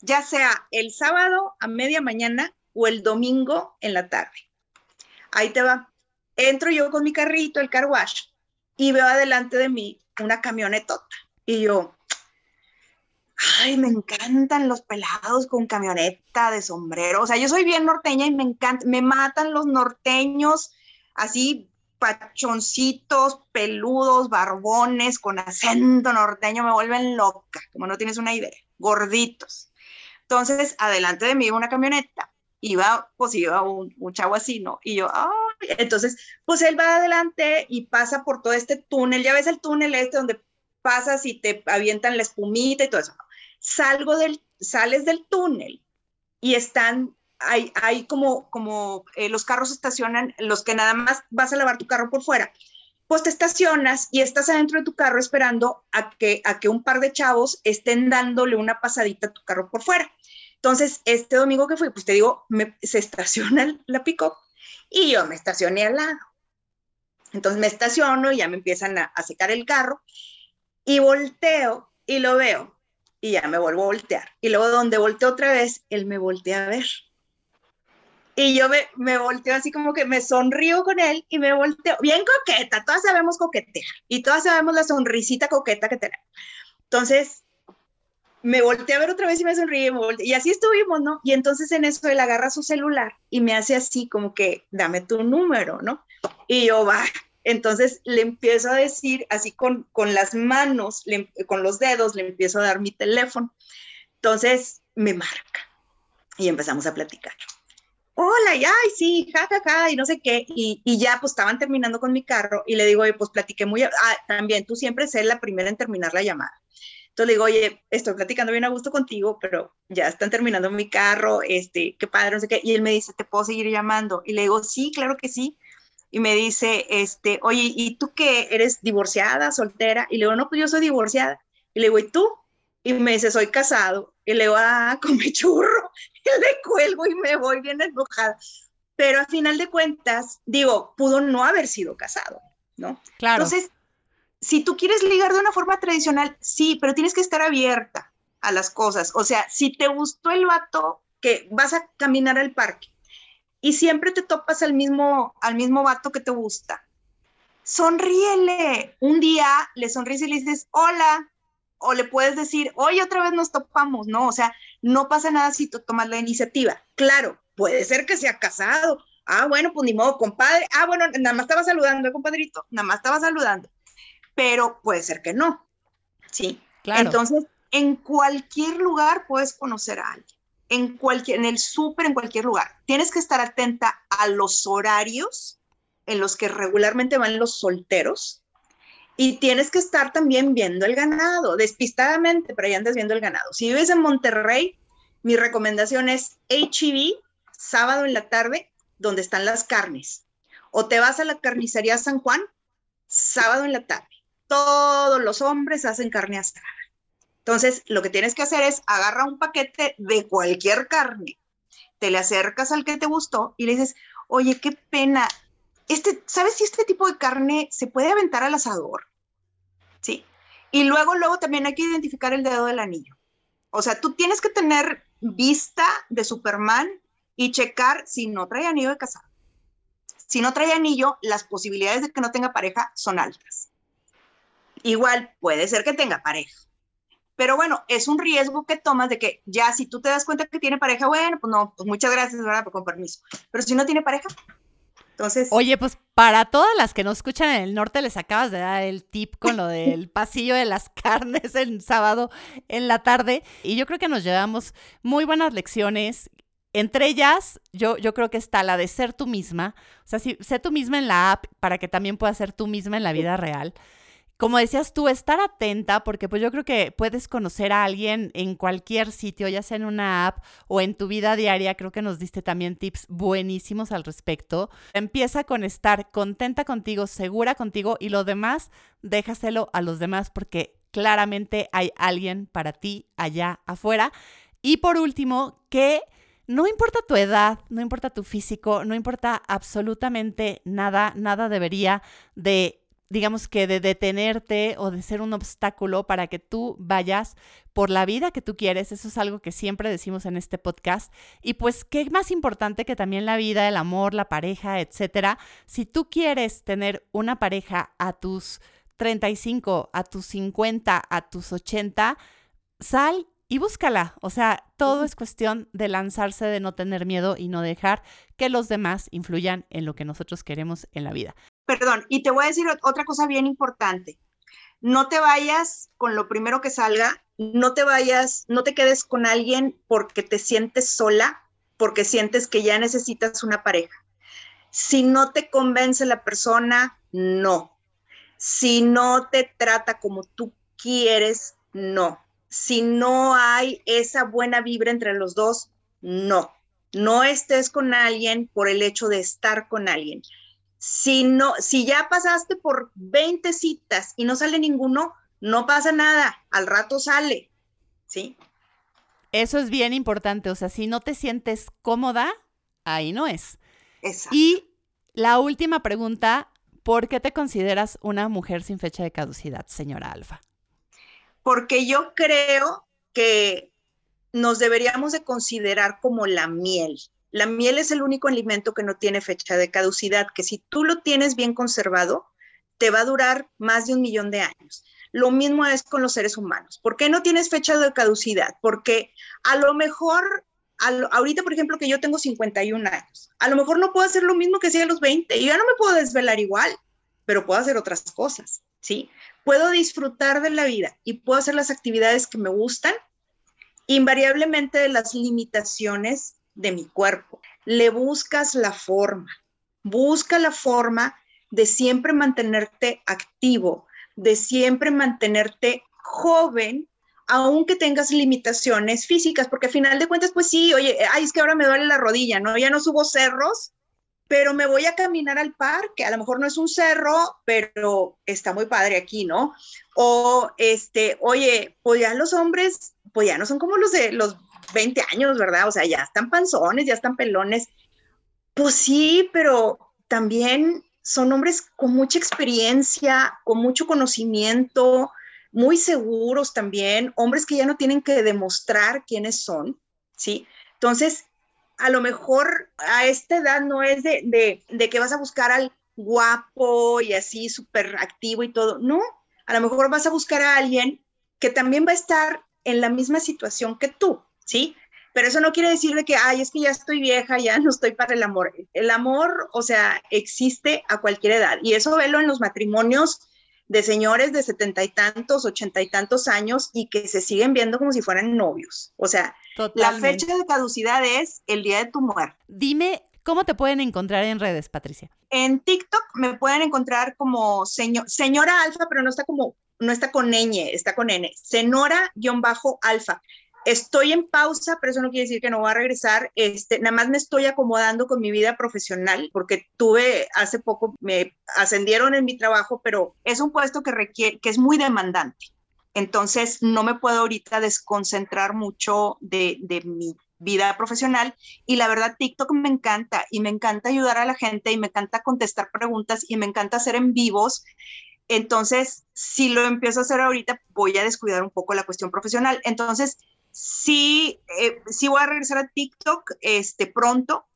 ya sea el sábado a media mañana o el domingo en la tarde. Ahí te va. Entro yo con mi carrito, el car wash, y veo adelante de mí una camionetota. Y yo, ay, me encantan los pelados con camioneta de sombrero. O sea, yo soy bien norteña y me encanta, me matan los norteños así pachoncitos, peludos, barbones, con acento norteño, me vuelven loca, como no tienes una idea, gorditos. Entonces, adelante de mí iba una camioneta, iba, pues iba un, un chavo así, ¿no? Y yo, ay, entonces, pues él va adelante y pasa por todo este túnel, ya ves el túnel este donde pasas y te avientan la espumita y todo eso. Salgo del, sales del túnel y están, hay, hay como, como eh, los carros estacionan, los que nada más vas a lavar tu carro por fuera, pues te estacionas y estás adentro de tu carro esperando a que, a que un par de chavos estén dándole una pasadita a tu carro por fuera. Entonces, este domingo que fui, pues te digo, se estaciona la pick y yo me estacioné al lado. Entonces me estaciono y ya me empiezan a secar el carro y volteo y lo veo y ya me vuelvo a voltear. Y luego donde volteo otra vez, él me voltea a ver. Y yo me, me volteo así como que me sonrío con él y me volteo, bien coqueta, todas sabemos coquetear y todas sabemos la sonrisita coqueta que tenemos. Entonces, me volteé a ver otra vez y me sonríe y así estuvimos, ¿no? Y entonces en eso él agarra su celular y me hace así como que, dame tu número, ¿no? Y yo, va, entonces le empiezo a decir, así con, con las manos, con los dedos, le empiezo a dar mi teléfono. Entonces me marca y empezamos a platicar. Hola, y ay, sí, jajaja, ja, ja, y no sé qué. Y, y, ya pues estaban terminando con mi carro y le digo, pues platiqué muy, ah, también tú siempre sé la primera en terminar la llamada. Entonces le digo, oye, estoy platicando bien a gusto contigo, pero ya están terminando mi carro, este, qué padre, no sé qué. Y él me dice, ¿te puedo seguir llamando? Y le digo, sí, claro que sí. Y me dice, este, oye, ¿y tú qué? ¿Eres divorciada, soltera? Y le digo, no, pues yo soy divorciada. Y le digo, ¿y tú? Y me dice, soy casado. Y le digo, ah, come churro. Y le cuelgo y me voy bien enojada. Pero a final de cuentas, digo, pudo no haber sido casado, ¿no? Claro. Entonces, si tú quieres ligar de una forma tradicional, sí, pero tienes que estar abierta a las cosas. O sea, si te gustó el vato que vas a caminar al parque y siempre te topas al mismo, al mismo vato que te gusta, sonríele. Un día le sonríes y le dices, hola, o le puedes decir, hoy otra vez nos topamos, ¿no? O sea, no pasa nada si tú tomas la iniciativa. Claro, puede ser que sea casado. Ah, bueno, pues ni modo, compadre. Ah, bueno, nada más estaba saludando, compadrito, nada más estaba saludando. Pero puede ser que no. Sí. Claro. Entonces, en cualquier lugar puedes conocer a alguien. En cualquier, en el súper, en cualquier lugar. Tienes que estar atenta a los horarios en los que regularmente van los solteros y tienes que estar también viendo el ganado, despistadamente, pero ya andas viendo el ganado. Si vives en Monterrey, mi recomendación es HEB, sábado en la tarde, donde están las carnes. O te vas a la carnicería San Juan, sábado en la tarde. Todos los hombres hacen carne asada. Entonces, lo que tienes que hacer es agarra un paquete de cualquier carne, te le acercas al que te gustó y le dices, oye, qué pena, este, ¿sabes si este tipo de carne se puede aventar al asador? ¿sí? Y luego, luego también hay que identificar el dedo del anillo. O sea, tú tienes que tener vista de Superman y checar si no trae anillo de casado. Si no trae anillo, las posibilidades de que no tenga pareja son altas. Igual puede ser que tenga pareja. Pero bueno, es un riesgo que tomas de que ya si tú te das cuenta que tiene pareja, bueno, pues no, pues muchas gracias, ¿verdad? Con permiso. Pero si no tiene pareja, Oye, pues para todas las que nos escuchan en el norte, les acabas de dar el tip con lo del pasillo de las carnes el sábado en la tarde. Y yo creo que nos llevamos muy buenas lecciones. Entre ellas, yo, yo creo que está la de ser tú misma. O sea, si, sé tú misma en la app para que también puedas ser tú misma en la vida real como decías tú, estar atenta, porque pues yo creo que puedes conocer a alguien en cualquier sitio, ya sea en una app o en tu vida diaria. Creo que nos diste también tips buenísimos al respecto. Empieza con estar contenta contigo, segura contigo y lo demás, déjaselo a los demás porque claramente hay alguien para ti allá afuera. Y por último, que no importa tu edad, no importa tu físico, no importa absolutamente nada, nada debería de digamos que de detenerte o de ser un obstáculo para que tú vayas por la vida que tú quieres. Eso es algo que siempre decimos en este podcast. Y pues, ¿qué más importante que también la vida, el amor, la pareja, etcétera? Si tú quieres tener una pareja a tus 35, a tus 50, a tus 80, sal y búscala. O sea, todo es cuestión de lanzarse, de no tener miedo y no dejar que los demás influyan en lo que nosotros queremos en la vida. Perdón, y te voy a decir otra cosa bien importante. No te vayas con lo primero que salga, no te vayas, no te quedes con alguien porque te sientes sola, porque sientes que ya necesitas una pareja. Si no te convence la persona, no. Si no te trata como tú quieres, no si no hay esa buena vibra entre los dos, no. No estés con alguien por el hecho de estar con alguien. Si no, si ya pasaste por 20 citas y no sale ninguno, no pasa nada, al rato sale. ¿Sí? Eso es bien importante, o sea, si no te sientes cómoda, ahí no es. Exacto. Y la última pregunta, ¿por qué te consideras una mujer sin fecha de caducidad, señora Alfa? porque yo creo que nos deberíamos de considerar como la miel. La miel es el único alimento que no tiene fecha de caducidad, que si tú lo tienes bien conservado, te va a durar más de un millón de años. Lo mismo es con los seres humanos. ¿Por qué no tienes fecha de caducidad? Porque a lo mejor, ahorita por ejemplo que yo tengo 51 años, a lo mejor no puedo hacer lo mismo que hacía a los 20 y ya no me puedo desvelar igual, pero puedo hacer otras cosas, ¿sí? puedo disfrutar de la vida y puedo hacer las actividades que me gustan, invariablemente de las limitaciones de mi cuerpo. Le buscas la forma, busca la forma de siempre mantenerte activo, de siempre mantenerte joven, aunque tengas limitaciones físicas, porque al final de cuentas, pues sí, oye, ay, es que ahora me duele la rodilla, ¿no? Ya no subo cerros, pero me voy a caminar al parque, a lo mejor no es un cerro, pero está muy padre aquí, ¿no? O, este, oye, pues ya los hombres, pues ya no son como los de los 20 años, ¿verdad? O sea, ya están panzones, ya están pelones. Pues sí, pero también son hombres con mucha experiencia, con mucho conocimiento, muy seguros también, hombres que ya no tienen que demostrar quiénes son, ¿sí? Entonces, a lo mejor a esta edad no es de, de, que vas a buscar al guapo y así súper activo y todo, no, a lo mejor vas a buscar a alguien que también va a estar en la misma situación que tú, ¿sí? Pero eso no quiere decir de que, ay, es que ya estoy vieja, ya no estoy para el amor. El amor, o sea, existe a cualquier edad. Y eso velo en los matrimonios de señores de setenta y tantos, ochenta y tantos años y que se siguen viendo como si fueran novios. O sea, la fecha de caducidad es el día de tu muerte. Dime, ¿cómo te pueden encontrar en redes, Patricia? En TikTok me pueden encontrar como señora alfa, pero no está como, no está con ñ, está con n. Senora-alfa estoy en pausa, pero eso no quiere decir que no voy a regresar. Este, nada más me estoy acomodando con mi vida profesional porque tuve hace poco, me ascendieron en mi trabajo, pero es un puesto que requiere, que es muy demandante. Entonces, no me puedo ahorita desconcentrar mucho de, de mi vida profesional y la verdad TikTok me encanta y me encanta ayudar a la gente y me encanta contestar preguntas y me encanta hacer en vivos. Entonces, si lo empiezo a hacer ahorita, voy a descuidar un poco la cuestión profesional. Entonces, Sí, eh, sí voy a regresar a TikTok este, pronto,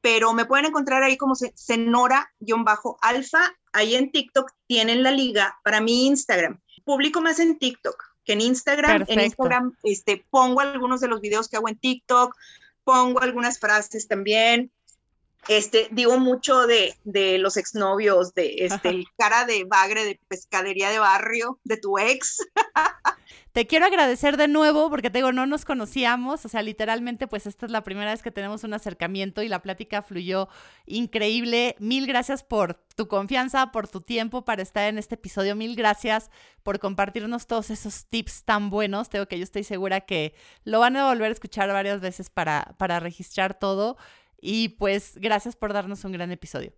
pero me pueden encontrar ahí como Senora-Alfa. Ahí en TikTok tienen la liga para mi Instagram. Publico más en TikTok que en Instagram. En Instagram este, pongo algunos de los videos que hago en TikTok, pongo algunas frases también. Este, digo mucho de, de los exnovios, de este, el cara de bagre de pescadería de barrio, de tu ex. Te quiero agradecer de nuevo porque te digo, no nos conocíamos, o sea, literalmente pues esta es la primera vez que tenemos un acercamiento y la plática fluyó increíble. Mil gracias por tu confianza, por tu tiempo para estar en este episodio. Mil gracias por compartirnos todos esos tips tan buenos. Tengo que yo estoy segura que lo van a volver a escuchar varias veces para, para registrar todo. Y pues gracias por darnos un gran episodio.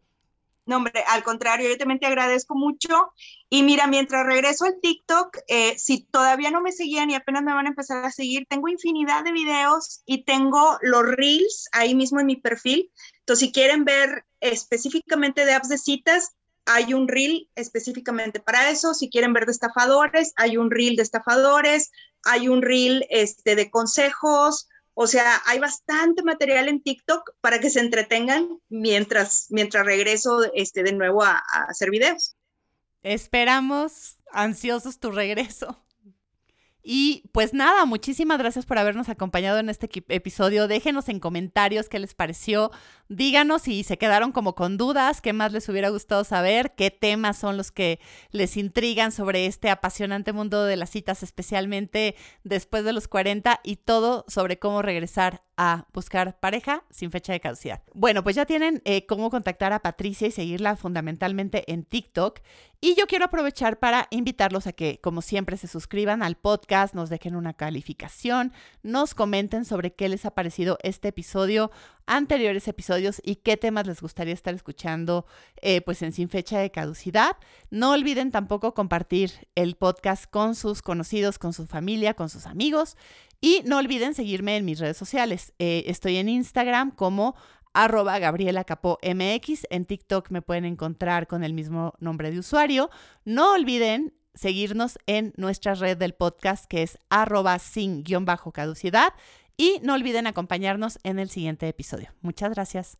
No, hombre, al contrario, yo también te agradezco mucho. Y mira, mientras regreso al TikTok, eh, si todavía no me seguían y apenas me van a empezar a seguir, tengo infinidad de videos y tengo los reels ahí mismo en mi perfil. Entonces, si quieren ver específicamente de apps de citas, hay un reel específicamente para eso. Si quieren ver de estafadores, hay un reel de estafadores, hay un reel este, de consejos, o sea, hay bastante material en TikTok para que se entretengan mientras, mientras regreso este, de nuevo a, a hacer videos. Esperamos ansiosos tu regreso. Y pues nada, muchísimas gracias por habernos acompañado en este episodio. Déjenos en comentarios qué les pareció. Díganos si se quedaron como con dudas, qué más les hubiera gustado saber, qué temas son los que les intrigan sobre este apasionante mundo de las citas, especialmente después de los 40 y todo sobre cómo regresar a buscar pareja sin fecha de caducidad. Bueno, pues ya tienen eh, cómo contactar a Patricia y seguirla fundamentalmente en TikTok. Y yo quiero aprovechar para invitarlos a que, como siempre, se suscriban al podcast, nos dejen una calificación, nos comenten sobre qué les ha parecido este episodio, anteriores episodios y qué temas les gustaría estar escuchando eh, pues en sin fecha de caducidad. No olviden tampoco compartir el podcast con sus conocidos, con su familia, con sus amigos. Y no olviden seguirme en mis redes sociales. Eh, estoy en Instagram como arroba Gabriela Capó MX. En TikTok me pueden encontrar con el mismo nombre de usuario. No olviden seguirnos en nuestra red del podcast que es arroba sin-caducidad. Y no olviden acompañarnos en el siguiente episodio. Muchas gracias.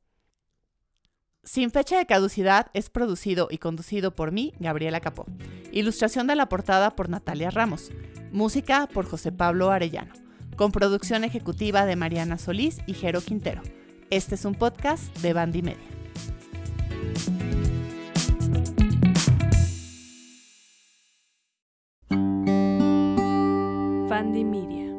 Sin fecha de caducidad es producido y conducido por mí, Gabriela Capó. Ilustración de la portada por Natalia Ramos. Música por José Pablo Arellano con producción ejecutiva de Mariana Solís y Jero Quintero. Este es un podcast de Bandy Media. Bandy Media.